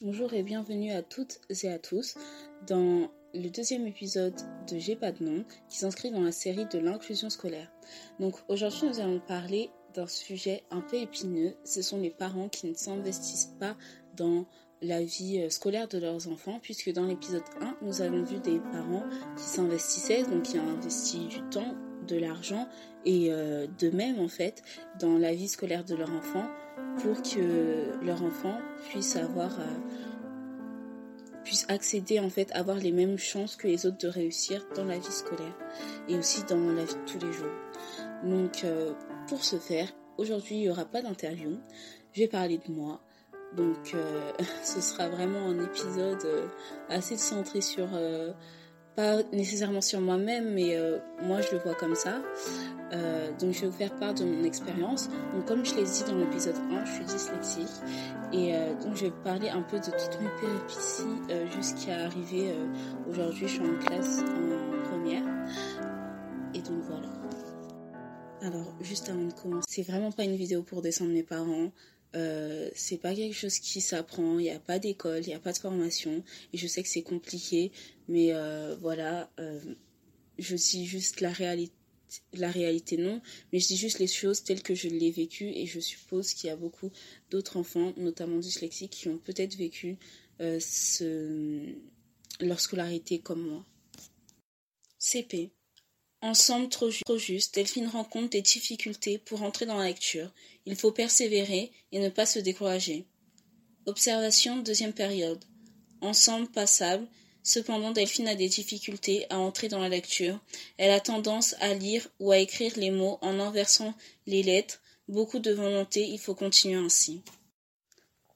Bonjour et bienvenue à toutes et à tous dans le deuxième épisode de J'ai pas de nom qui s'inscrit dans la série de l'inclusion scolaire. Donc aujourd'hui nous allons parler d'un sujet un peu épineux, ce sont les parents qui ne s'investissent pas dans la vie euh, scolaire de leurs enfants, puisque dans l'épisode 1, nous avons vu des parents qui s'investissaient, donc qui ont investi du temps, de l'argent et euh, de même en fait dans la vie scolaire de leur enfant pour que leur enfant puisse avoir euh, puisse accéder en fait avoir les mêmes chances que les autres de réussir dans la vie scolaire et aussi dans la vie de tous les jours. Donc pour ce faire, aujourd'hui il n'y aura pas d'interview, je vais parler de moi, donc euh, ce sera vraiment un épisode euh, assez centré sur, euh, pas nécessairement sur moi-même, mais moi je le vois comme ça. donc je vais vous faire part de mon expérience. Donc comme je l'ai dit dans l'épisode 1, je suis dyslexique. Et donc je vais parler un peu de toutes mes péripéties jusqu'à arriver aujourd'hui. Je suis en classe en première. Et donc voilà. Alors, juste avant de commencer, c'est vraiment pas une vidéo pour descendre mes parents. Euh, c'est pas quelque chose qui s'apprend, il n'y a pas d'école, il n'y a pas de formation, et je sais que c'est compliqué, mais euh, voilà, euh, je dis juste la réalité, non, mais je dis juste les choses telles que je l'ai vécu, et je suppose qu'il y a beaucoup d'autres enfants, notamment dyslexiques, qui ont peut-être vécu leur scolarité comme moi. CP. Ensemble trop, juste, Delphine rencontre des difficultés pour entrer dans la lecture. Il faut persévérer et ne pas se décourager. Observation deuxième période. Ensemble passable. Cependant, Delphine a des difficultés à entrer dans la lecture. Elle a tendance à lire ou à écrire les mots en inversant les lettres. Beaucoup de volonté, il faut continuer ainsi.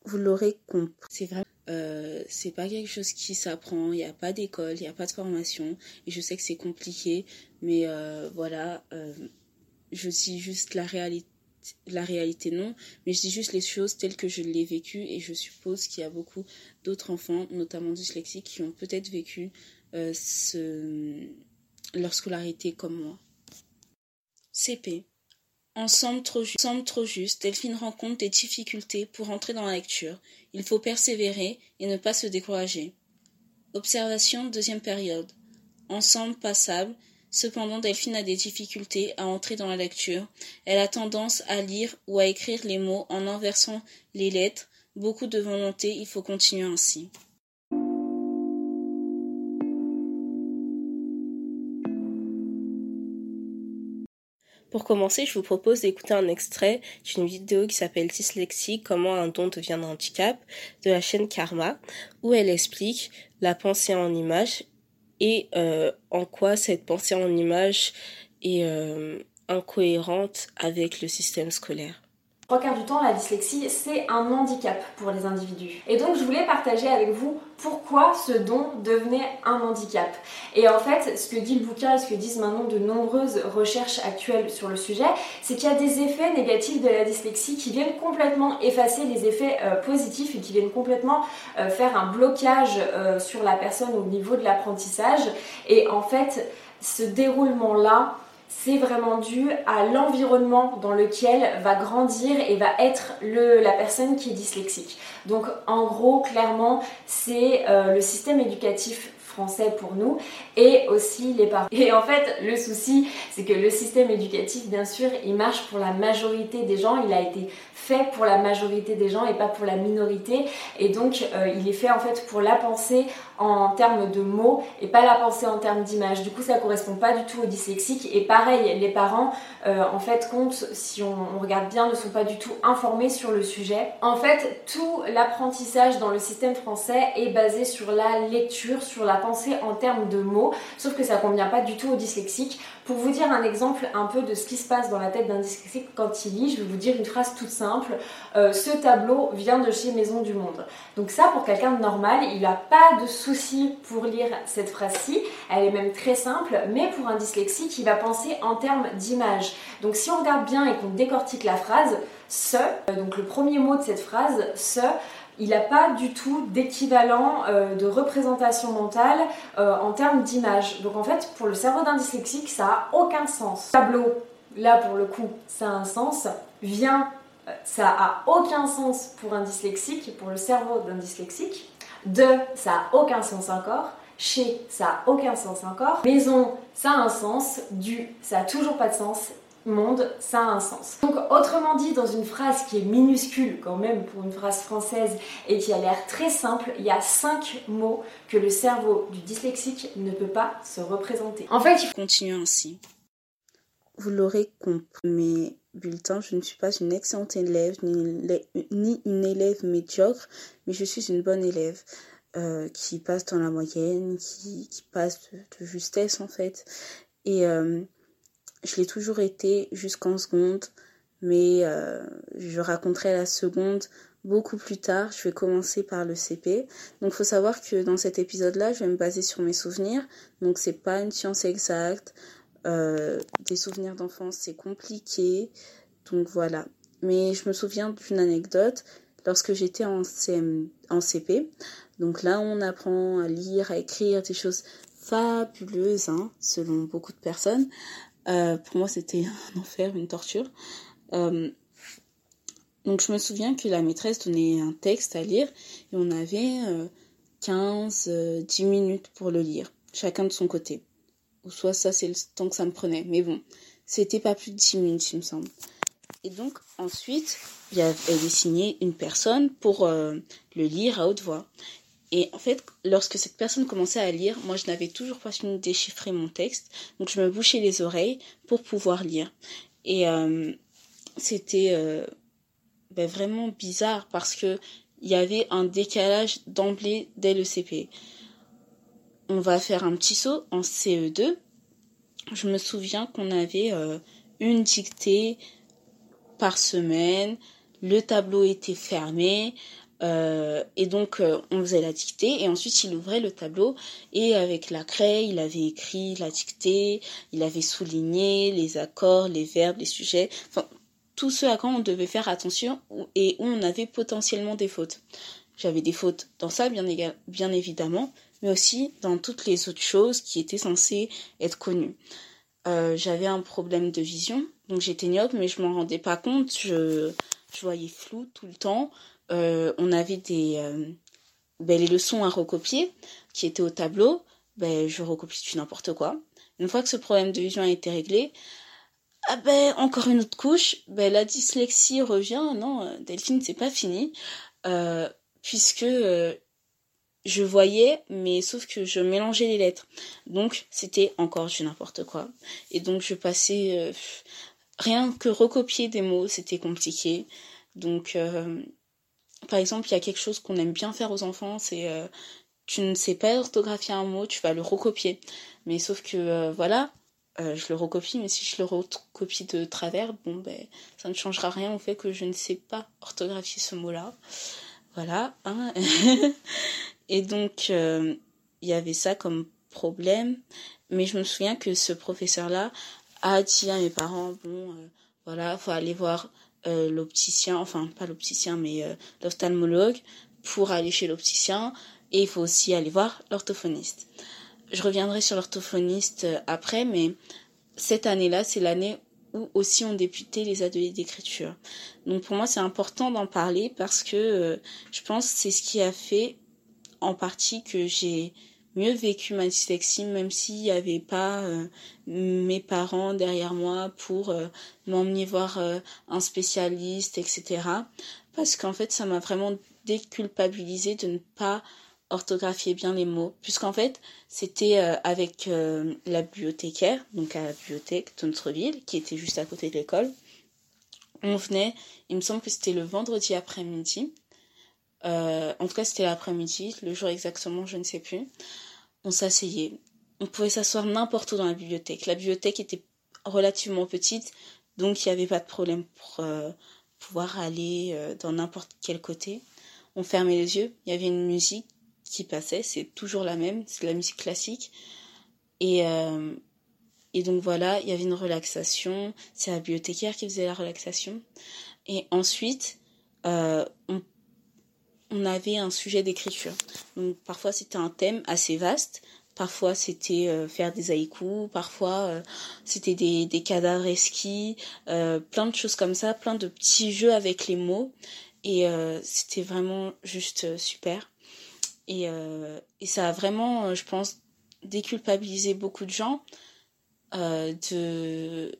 Vous l'aurez compris. C'est vrai. Euh, c'est pas quelque chose qui s'apprend, il n'y a pas d'école, il n'y a pas de formation, et je sais que c'est compliqué, mais euh, voilà, euh, je dis juste la réalité, la réalité non, mais je dis juste les choses telles que je l'ai vécu, et je suppose qu'il y a beaucoup d'autres enfants, notamment dyslexiques, qui ont peut-être vécu ce, leur scolarité comme moi. CP. Ensemble trop, trop juste, Delphine rencontre des difficultés pour entrer dans la lecture. Il faut persévérer et ne pas se décourager. Observation deuxième période. Ensemble passable. Cependant, Delphine a des difficultés à entrer dans la lecture. Elle a tendance à lire ou à écrire les mots en inversant les lettres. Beaucoup de volonté, il faut continuer ainsi. Pour commencer, je vous propose d'écouter un extrait d'une vidéo qui s'appelle Dyslexie, comment un don devient un handicap, de la chaîne Karma, où elle explique la pensée en image et euh, en quoi cette pensée en image est euh, incohérente avec le système scolaire trois quarts du temps, la dyslexie, c'est un handicap pour les individus. Et donc, je voulais partager avec vous pourquoi ce don devenait un handicap. Et en fait, ce que dit le bouquin et ce que disent maintenant de nombreuses recherches actuelles sur le sujet, c'est qu'il y a des effets négatifs de la dyslexie qui viennent complètement effacer les effets euh, positifs et qui viennent complètement euh, faire un blocage euh, sur la personne au niveau de l'apprentissage. Et en fait, ce déroulement-là, c'est vraiment dû à l'environnement dans lequel va grandir et va être la personne qui est dyslexique. Donc en gros, clairement, c'est euh, le système éducatif français pour nous et aussi les parents. Et en fait, le souci, c'est que le système éducatif, bien sûr, il marche pour la majorité des gens, il a été fait pour la majorité des gens et pas pour la minorité et donc euh, il est fait en fait pour la pensée en termes de mots et pas la pensée en termes d'image. Du coup, ça correspond pas du tout aux dyslexiques et pareil, les parents euh, en fait compte si on, regarde bien ne sont pas du tout informés sur le sujet. En fait, tout l'apprentissage dans le système français est basé sur la lecture, sur la pensée en termes de mots, sauf que ça convient pas du tout aux dyslexiques. Pour vous dire un exemple un peu de ce qui se passe dans la tête d'un dyslexique quand il lit, je vais vous dire une phrase toute simple. Euh, ce tableau vient de chez Maison du Monde. Donc ça, pour quelqu'un de normal, il n'a pas de souci pour lire cette phrase-ci. Elle est même très simple, mais pour un dyslexique, il va penser en termes d'image. Donc si on regarde bien et qu'on décortique la phrase, ce, euh, donc le premier mot de cette phrase, ce, il n'a pas du tout d'équivalent euh, de représentation mentale euh, en termes d'image. Donc en fait, pour le cerveau d'un dyslexique, ça a aucun sens. Tableau, là pour le coup, ça a un sens. Vient ça a aucun sens pour un dyslexique, pour le cerveau d'un dyslexique. Deux, ça a aucun sens encore. Chez, ça a aucun sens encore. Maison, ça a un sens. Du, ça a toujours pas de sens monde, ça a un sens. Donc autrement dit, dans une phrase qui est minuscule quand même pour une phrase française et qui a l'air très simple, il y a cinq mots que le cerveau du dyslexique ne peut pas se représenter. En fait, il continue ainsi. Vous l'aurez compris, mes bulletins, je ne suis pas une excellente élève ni une élève médiocre, mais je suis une bonne élève. Euh, qui passe dans la moyenne, qui, passe de, justesse en fait. Et euh, je l'ai toujours été jusqu'en seconde, mais euh, je raconterai la seconde beaucoup plus tard. Je vais commencer par le CP. Donc, faut savoir que dans cet épisode-là, je vais me baser sur mes souvenirs. Donc, c'est pas une science exacte. Euh, des souvenirs d'enfance, c'est compliqué. Donc, voilà. Mais je me souviens d'une anecdote lorsque j'étais en, en CP. Donc là, on apprend à lire, à écrire des choses fabuleuses, hein, selon beaucoup de personnes. Euh, pour moi, c'était un enfer, une torture. Euh, donc, je me souviens que la maîtresse donnait un texte à lire et on avait 15, euh, 10 minutes pour le lire, chacun de son côté. Soit ça, c'est le temps que ça me prenait. Mais bon, c'était pas plus de 10 minutes, il me semble. Et donc, ensuite, il y avait signé une personne pour le lire à haute voix. Et en fait, lorsque cette personne commençait à lire, moi je n'avais toujours pas fini de déchiffrer mon texte, donc je me bouchais les oreilles pour pouvoir lire. Et euh, c'était euh, ben, vraiment bizarre parce que il y avait un décalage d'emblée dès le CP. On va faire un petit saut en CE2. Je me souviens qu'on avait euh, une dictée par semaine. Le tableau était fermé. Euh, et donc euh, on faisait la dictée et ensuite il ouvrait le tableau et avec la craie il avait écrit la dictée, il avait souligné les accords, les verbes, les sujets, enfin tout ce à quoi on devait faire attention et où on avait potentiellement des fautes. J'avais des fautes dans ça bien, bien évidemment, mais aussi dans toutes les autres choses qui étaient censées être connues. Euh, j'avais un problème de vision, donc j'étais myope, mais je m'en rendais pas compte. Je, je voyais flou tout le temps. Euh, on avait des euh, ben, les leçons à recopier qui étaient au tableau. Ben, je recopie du n'importe quoi. Une fois que ce problème de vision a été réglé, ah ben encore une autre couche, ben la dyslexie revient. Non, Delphine, c'est pas fini, puisque je voyais, mais sauf que je mélangeais les lettres. Donc c'était encore du n'importe quoi. Et donc je passais rien que recopier des mots, c'était compliqué. Donc par exemple, il y a quelque chose qu'on aime bien faire aux enfants, c'est euh, tu ne sais pas orthographier un mot, tu vas le recopier. Mais sauf que euh, voilà, euh, je le recopie, mais si je le recopie de travers, bon ben ça ne changera rien au fait que je ne sais pas orthographier ce mot-là. Voilà. Hein Et donc il y avait ça comme problème, mais je me souviens que ce professeur-là a dit à mes parents bon voilà, faut aller voir euh, l'opticien, enfin pas l'opticien mais euh, l'ophtalmologue pour aller chez l'opticien et il faut aussi aller voir l'orthophoniste. Je reviendrai sur l'orthophoniste euh, après mais cette année-là c'est l'année où aussi ont débuté les ateliers d'écriture. Donc pour moi c'est important d'en parler parce que je pense que c'est ce qui a fait en partie que j'ai mieux vécu ma dyslexie, même s'il n'y avait pas euh, mes parents derrière moi pour euh, m'emmener voir euh, un spécialiste, etc. Parce qu'en fait, ça m'a vraiment déculpabilisé de ne pas orthographier bien les mots, puisqu'en fait, c'était avec la bibliothécaire, donc à la bibliothèque de notre ville, qui était juste à côté de l'école. On venait, il me semble que c'était le vendredi après-midi, en tout cas, c'était l'après-midi, le jour exactement, je ne sais plus on s'asseyait. On pouvait s'asseoir n'importe où dans la bibliothèque. La bibliothèque était relativement petite, donc il n'y avait pas de problème pour euh, pouvoir aller euh, dans n'importe quel côté. On fermait les yeux, il y avait une musique qui passait, c'est toujours la même, c'est la musique classique. Et, euh, et donc voilà, il y avait une relaxation, c'est la bibliothécaire qui faisait la relaxation. Et ensuite, on on avait un sujet d'écriture. Donc parfois c'était un thème assez vaste, Parfois, c'était faire des haïkus, parfois, c'était des, des cadavres esquis, plein de choses comme ça, plein de petits jeux avec les mots. Et c'était vraiment juste super. Et, et ça a vraiment, je pense, déculpabilisé beaucoup de gens de,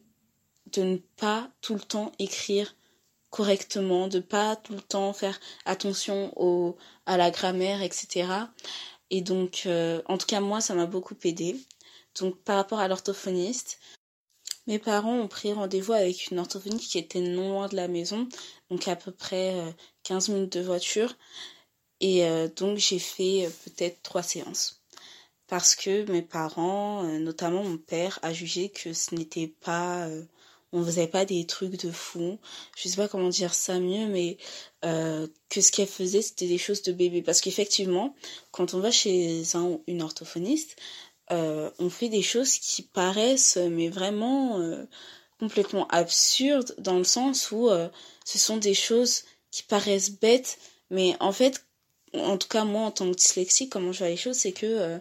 de ne pas tout le temps écrire correctement, de pas tout le temps faire attention au, à la grammaire, etc. Et donc, euh, en tout cas, moi, ça m'a beaucoup aidé. Donc, par rapport à l'orthophoniste, mes parents ont pris rendez-vous avec une orthophoniste qui était non loin de la maison, donc à peu près 15 euh, minutes de voiture. Et euh, donc, j'ai fait peut-être trois séances. Parce que mes parents, notamment mon père, a jugé que ce n'était pas on faisait pas des trucs de fou. Je sais pas comment dire ça mieux, mais euh, que ce qu'elle faisait, c'était des choses de bébé. Parce qu'effectivement, quand on va chez un ou une orthophoniste, euh, on fait des choses qui paraissent, mais vraiment euh, complètement absurdes, dans le sens où ce sont des choses qui paraissent bêtes, mais en fait, en tout cas moi en tant que dyslexique, comment je vois les choses, c'est que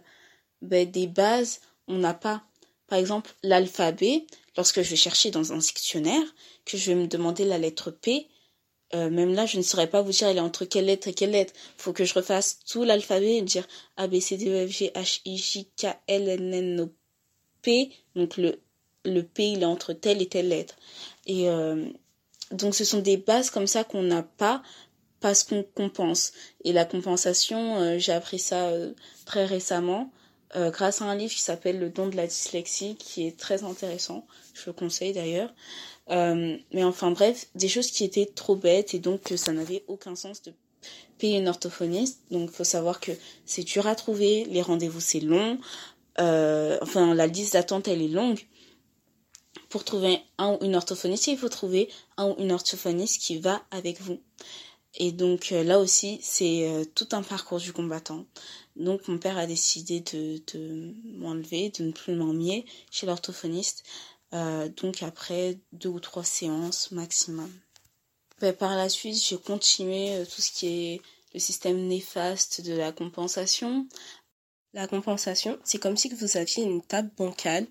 ben, des bases, on n'a pas. Par exemple, l'alphabet, lorsque je vais chercher dans un dictionnaire, que je vais me demander la lettre P, euh, même là, je ne saurais pas vous dire elle est entre quelle lettre et quelle lettre. Faut que je refasse tout l'alphabet et dire A, B, C, D, E, F, G, H, I, J, K, L, N, N, O, P. Donc le, le P, il est entre telle et telle lettre. Et euh, donc ce sont des bases comme ça qu'on n'a pas parce qu'on compense. Et la compensation, euh, j'ai appris ça très récemment. Euh, grâce à un livre qui s'appelle Le don de la dyslexie, qui est très intéressant. Je le conseille d'ailleurs. Euh, mais enfin bref, des choses qui étaient trop bêtes et donc que ça n'avait aucun sens de payer une orthophoniste. Donc il faut savoir que c'est dur à trouver, les rendez-vous c'est long, euh, enfin la liste d'attente elle est longue. Pour trouver un ou une orthophoniste, il faut trouver un ou une orthophoniste qui va avec vous. Et donc là aussi, c'est tout un parcours du combattant. Donc mon père a décidé de, m'enlever, de ne plus m'emmener chez l'orthophoniste. Euh, donc après deux ou trois séances maximum. Ben, par la suite, j'ai continué euh, tout ce qui est le système néfaste de la compensation. La compensation, c'est comme si vous aviez une table bancale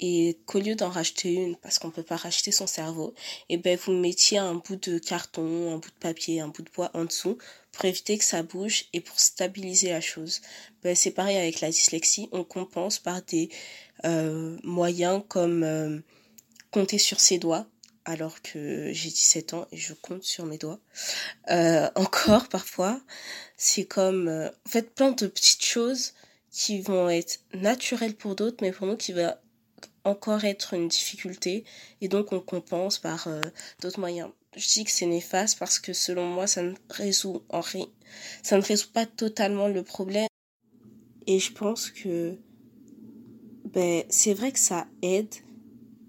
et qu'au lieu d'en racheter une, parce qu'on peut pas racheter son cerveau, et ben vous mettiez un bout de carton, un bout de papier, un bout de bois en dessous pour éviter que ça bouge et pour stabiliser la chose. Ben, c'est pareil avec la dyslexie, on compense par des euh, moyens comme euh, compter sur ses doigts, alors que j'ai 17 ans et je compte sur mes doigts. Euh, encore parfois, c'est comme en fait plein de petites choses qui vont être naturelles pour d'autres, mais pour nous qui va encore être une difficulté et donc on compense par euh, d'autres moyens. Je dis que c'est néfaste parce que selon moi ça ne résout en ça ne résout pas totalement le problème et je pense que ben c'est vrai que ça aide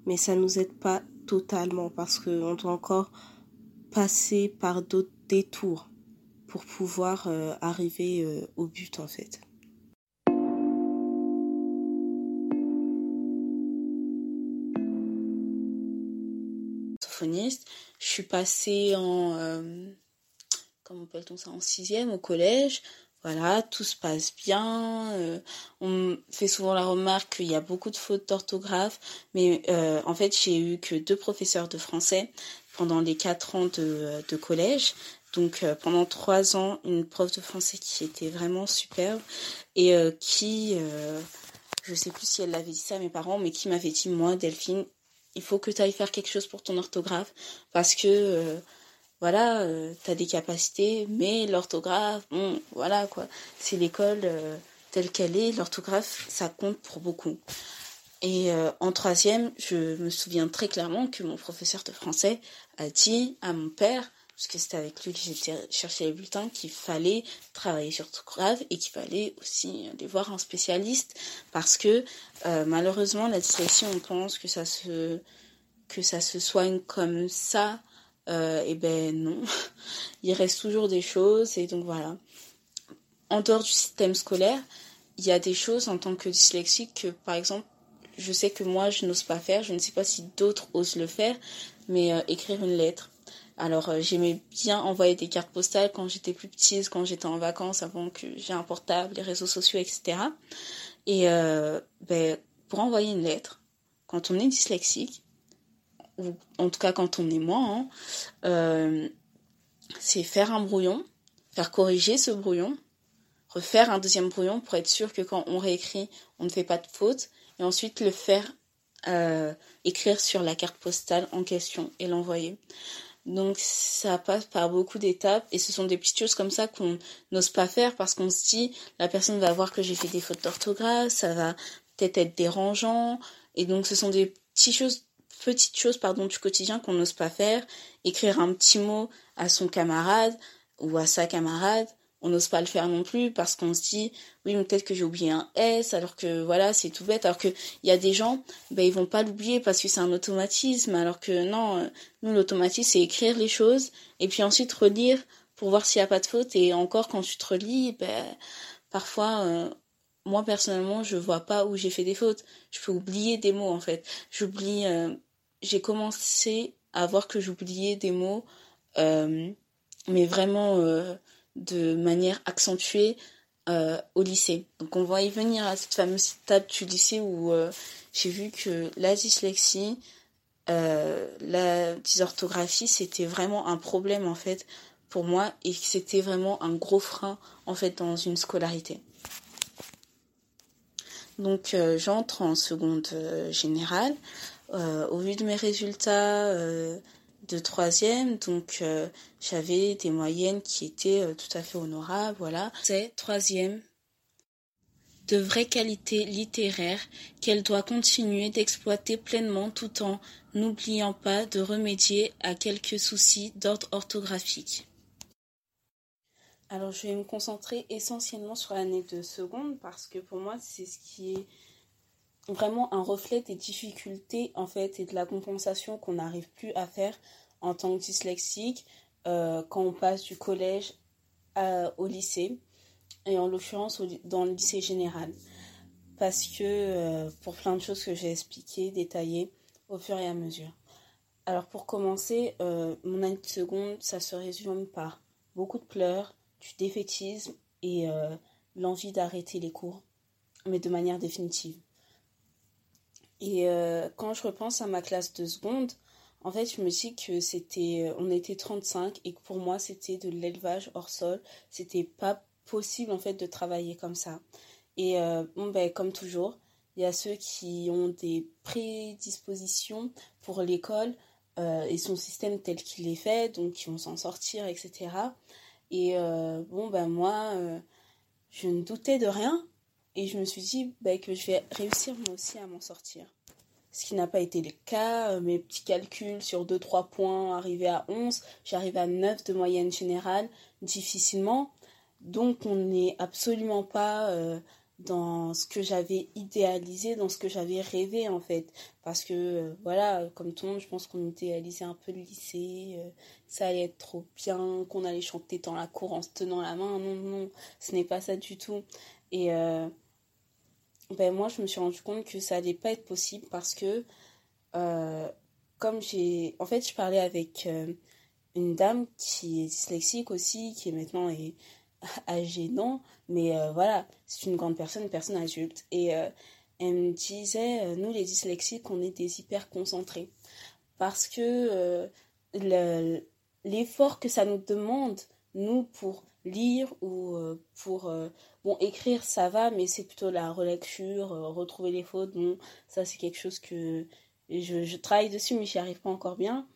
mais ça nous aide pas totalement parce qu'on doit encore passer par d'autres détours pour pouvoir euh, arriver euh, au but en fait. Je suis passée en, euh, comment appelle-t-on ça, en sixième au collège. Voilà, tout se passe bien. Euh, on fait souvent la remarque qu'il y a beaucoup de fautes d'orthographe, mais euh, en fait, j'ai eu que deux professeurs de français pendant les quatre ans de, collège. Donc pendant trois ans, une prof de français qui était vraiment superbe et qui, je sais plus si elle l'avait dit ça à mes parents, mais qui m'avait dit moi, Delphine, il faut que tu ailles faire quelque chose pour ton orthographe parce que euh, voilà, euh, tu as des capacités, mais l'orthographe, bon, voilà quoi. C'est l'école euh, telle qu'elle est, l'orthographe, ça compte pour beaucoup. Et en troisième, je me souviens très clairement que mon professeur de français a dit à mon père, parce que c'était avec lui que j'étais chercher les bulletins, qu'il fallait travailler sur grave et qu'il fallait aussi aller voir un spécialiste parce que euh, malheureusement la dyslexie on pense que ça se que ça se soigne comme ça euh, et ben non. Il reste toujours des choses et donc voilà. En dehors du système scolaire il y a des choses en tant que dyslexique que par exemple je sais que moi je n'ose pas faire. Je ne sais pas si d'autres osent le faire mais euh, écrire une lettre Alors j'aimais bien envoyer des cartes postales quand j'étais plus petite, quand j'étais en vacances, avant que j'ai un portable, les réseaux sociaux, etc. Et ben, pour envoyer une lettre, quand on est dyslexique, ou en tout cas quand on est moi, hein, c'est faire un brouillon, faire corriger ce brouillon, refaire un deuxième brouillon pour être sûr que quand on réécrit, on ne fait pas de faute, et ensuite le faire euh, écrire sur la carte postale en question et l'envoyer. Donc ça passe par beaucoup d'étapes et ce sont des petites choses comme ça qu'on n'ose pas faire parce qu'on se dit la personne va voir que j'ai fait des fautes d'orthographe, ça va peut-être être dérangeant. Et donc ce sont des petites choses petites choses pardon du quotidien qu'on n'ose pas faire, écrire un petit mot à son camarade ou à sa camarade on n'ose pas le faire non plus parce qu'on se dit oui mais peut-être que j'ai oublié un S alors que voilà c'est tout bête. Alors que il y a des gens ben ils vont pas l'oublier parce que c'est un automatisme. Alors que non euh, nous l'automatisme c'est écrire les choses et puis ensuite relire pour voir s'il y a pas de faute. Et encore quand tu te relis ben parfois euh, moi personnellement je vois pas où j'ai fait des fautes. Je peux oublier des mots en fait. J'oublie euh, j'ai commencé à voir que j'oubliais des mots mais vraiment de manière accentuée euh, au lycée. Donc on va y venir à cette fameuse étape du lycée où euh, j'ai vu que la dyslexie, euh, la dysorthographie, c'était vraiment un problème en fait pour moi et c'était vraiment un gros frein en fait dans une scolarité. Donc j'entre en seconde générale. au vu de mes résultats de troisième, donc euh, j'avais des moyennes qui étaient euh, tout à fait honorables, voilà. C'est troisième de vraies qualités littéraires qu'elle doit continuer d'exploiter pleinement tout en n'oubliant pas de remédier à quelques soucis d'ordre orthographique. Alors je vais me concentrer essentiellement sur l'année de seconde parce que pour moi c'est ce qui est vraiment un reflet des difficultés en fait et de la compensation qu'on n'arrive plus à faire en tant que dyslexique euh, quand on passe du collège au lycée et en l'occurrence dans le lycée général parce que euh, pour plein de choses que j'ai expliquées, détaillées au fur et à mesure. Alors pour commencer, euh, mon année de seconde, ça se résume par beaucoup de pleurs, du défaitisme et l'envie d'arrêter les cours, mais de manière définitive. Et quand je repense à ma classe de seconde, en fait, je me dis que c'était, euh, on était 35 et que pour moi, c'était de l'élevage hors sol. C'était pas possible, en fait, de travailler comme ça. Et euh, bon, ben, comme toujours, il y a ceux qui ont des prédispositions pour l'école euh, et son système tel qu'il est fait, donc qui vont s'en sortir, etc. Et bon, ben, moi, je ne doutais de rien et je me suis dit ben, que je vais réussir moi aussi à m'en sortir ce qui n'a pas été le cas. Euh, mes petits calculs sur 2-3 points arrivés à 11, j'arrive à 9 de moyenne générale difficilement. Donc on n'est absolument pas euh, dans ce que j'avais idéalisé, dans ce que j'avais rêvé en fait. Parce que euh, voilà, comme tout le monde, je pense qu'on idéalisait un peu le lycée, ça allait être trop bien, qu'on allait chanter dans la cour en se tenant la main. Non, non, ce n'est pas ça du tout. Et ben moi je me suis rendu compte que ça allait pas être possible parce que euh, comme j'ai en fait je parlais avec euh, une dame qui est dyslexique aussi qui est maintenant âgée non mais euh, voilà c'est une grande personne une personne adulte et elle me disait nous les dyslexiques on est des hyper concentrés parce que l'effort que ça nous demande nous pour lire ou pour Bon, écrire, ça va, mais c'est plutôt la relecture, euh, retrouver les fautes. Bon, ça, c'est quelque chose que je, travaille dessus, mais j'y arrive pas encore bien.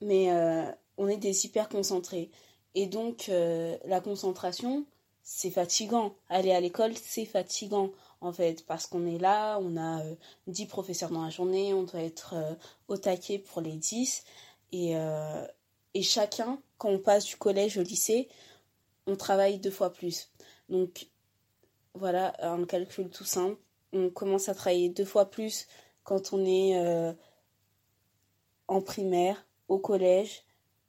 Mais euh, on est des hyper concentrés. Et donc, euh, la concentration, c'est fatigant. Aller à l'école, c'est fatigant, en fait, parce qu'on est là, on a 10 professeurs dans la journée, on doit être au taquet pour les 10. Et, et chacun, quand on passe du collège au lycée, on travaille deux fois plus. Donc voilà, un calcul tout simple. On commence à travailler deux fois plus quand on est euh, en primaire, au collège,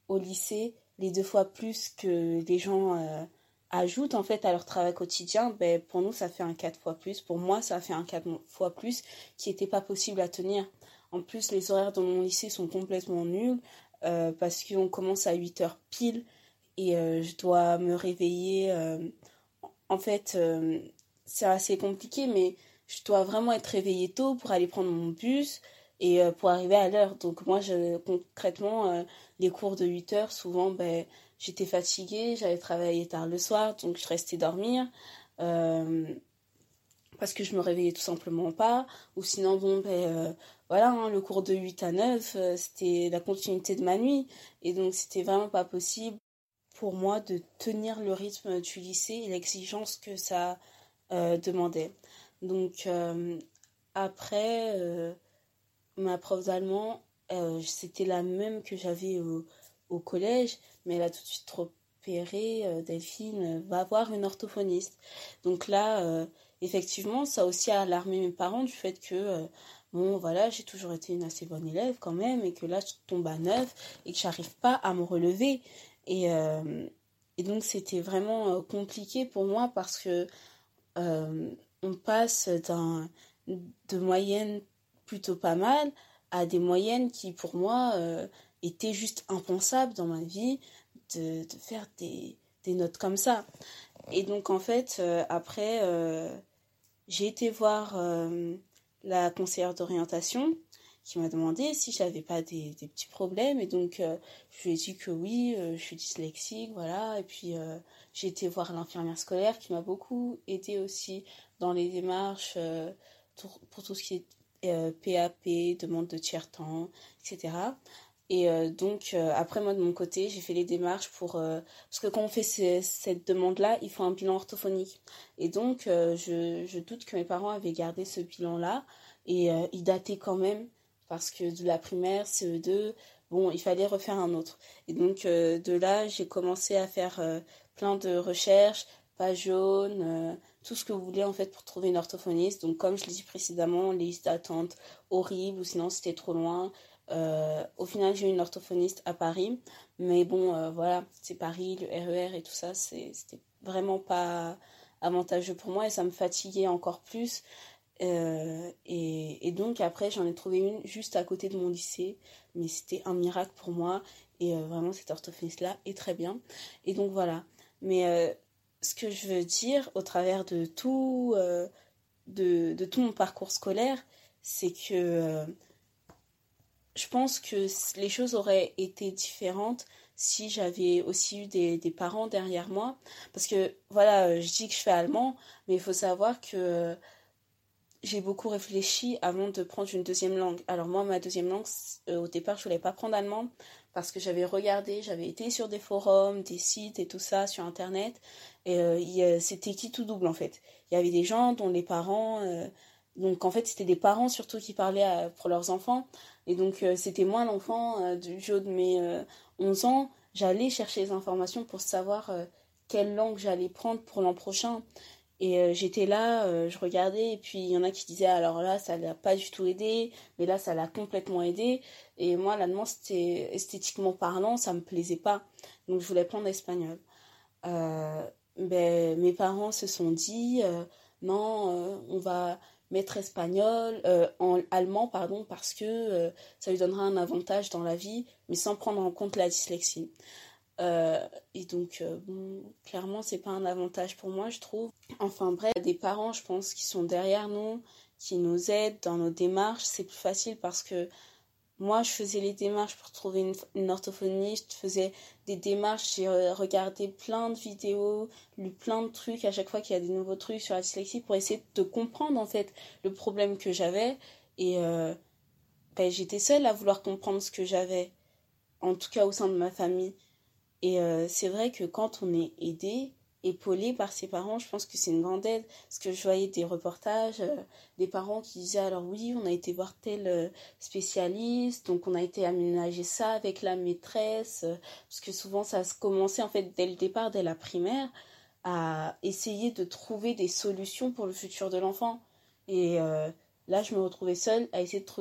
au lycée, les deux fois plus que les gens euh, ajoutent en fait à leur travail quotidien, ben, pour nous ça fait un quatre fois plus. Pour moi ça fait un quatre fois plus qui n'était pas possible à tenir. En plus les horaires dans mon lycée sont complètement nuls. parce qu'on commence à 8 heures pile et je dois me réveiller. en fait, c'est assez compliqué, mais je dois vraiment être réveillée tôt pour aller prendre mon bus et pour arriver à l'heure. Donc moi, concrètement, les cours de 8 heures, souvent, ben, j'étais fatiguée, j'allais travailler tard le soir, donc je restais dormir. Euh, parce que je me réveillais tout simplement pas. Ou sinon, bon, ben euh, voilà, hein, le cours de 8 à 9, euh, c'était la continuité de ma nuit. Et donc, c'était vraiment pas possible pour moi de tenir le rythme du lycée et l'exigence que ça demandait. Donc, après, ma prof d'allemand, c'était la même que j'avais au, collège, mais elle a tout de suite repéré, euh, Delphine, va voir une orthophoniste. Donc là, euh, effectivement, ça a aussi alarmé mes parents du fait que, euh, bon, voilà, j'ai toujours été une assez bonne élève quand même, et que là, je tombe à neuf, et que j'arrive pas à me relever. Et, et donc, c'était vraiment compliqué pour moi parce que on passe d'un de moyennes plutôt pas mal à des moyennes qui, pour moi, était juste impensable dans ma vie de, faire des, des, notes comme ça. Et donc en fait, euh, après, euh, j'ai été voir euh, la conseillère d'orientation qui m'a demandé si j'avais pas des, des, petits problèmes. Et donc je lui ai dit que oui, je suis dyslexique, voilà. Et puis j'ai été voir l'infirmière scolaire qui m'a beaucoup aidé aussi dans les démarches pour, pour tout ce qui est PAP, demande de tiers-temps, etc. Et euh, donc, euh, après, moi, de mon côté, j'ai fait les démarches pour... Euh, parce que quand on fait cette demande-là, il faut un bilan orthophonique. Et donc, je, je, doute que mes parents avaient gardé ce bilan-là. Et il datait quand même, parce que de la primaire, CE2, bon, il fallait refaire un autre. Et donc, de là, j'ai commencé à faire plein de recherches, page jaune, tout ce que vous voulez, en fait, pour trouver une orthophoniste. Donc, comme je l'ai dit précédemment, liste d'attente horrible, ou sinon, c'était trop loin. Euh, au final, j'ai eu une orthophoniste à Paris, mais bon, euh, voilà, c'est Paris, le RER e et tout ça, c'était vraiment pas avantageux pour moi et ça me fatiguait encore plus. Euh, et, et, donc après, j'en ai trouvé une juste à côté de mon lycée, mais c'était un miracle pour moi et vraiment cette orthophoniste-là est très bien. Et donc voilà. Mais ce que je veux dire au travers de tout, de, de, tout mon parcours scolaire, c'est que je pense que les choses auraient été différentes si j'avais aussi eu des, parents derrière moi. Parce que, voilà, euh, je dis que je fais allemand, mais il faut savoir que j'ai beaucoup réfléchi avant de prendre une deuxième langue. Alors moi, ma deuxième langue, euh, au départ, je voulais pas prendre allemand parce que j'avais regardé, j'avais été sur des forums, des sites et tout ça sur Internet. Et euh, c'était qui tout double, en fait? Il y avait des gens dont les parents... donc en fait, c'était des parents surtout qui parlaient pour leurs enfants. Et donc, euh, c'était moi l'enfant euh, du jour de mes 11 euh, ans. J'allais chercher les informations pour savoir quelle langue j'allais prendre pour l'an prochain. Et j'étais là, je regardais, et puis il y en a qui disaient alors là, ça l'a pas du tout aidé, mais là, ça l'a complètement aidé. Et moi, l'allemand, c'était esthétiquement parlant, ça me plaisait pas. Donc, je voulais prendre l'espagnol. Ben, mes parents se sont dit non, on va maître espagnol, euh, en allemand, pardon, parce que euh, ça lui donnera un avantage dans la vie, mais sans prendre en compte la dyslexie. Euh, et donc, bon, clairement, c'est pas un avantage pour moi, je trouve. Enfin bref, des parents, je pense, qui sont derrière nous, qui nous aident dans nos démarches, c'est plus facile parce que moi, je faisais les démarches pour trouver une, une orthophoniste, je faisais des démarches, j'ai regardé plein de vidéos, lu plein de trucs à chaque fois qu'il y a des nouveaux trucs sur la dyslexie pour essayer de comprendre en fait le problème que j'avais. Et euh, ben, j'étais seule à vouloir comprendre ce que j'avais, en tout cas au sein de ma famille. Et euh, c'est vrai que quand on est aidé, épaulé par ses parents, je pense que c'est une grande aide. Parce que je voyais des reportages, euh, des parents qui disaient alors oui, on a été voir tel euh, spécialiste, donc on a été aménager ça avec la maîtresse, euh, parce que souvent ça se commençait en fait dès le départ, dès la primaire, à essayer de trouver des solutions pour le futur de l'enfant. Et là, je me retrouvais seule à essayer de trouver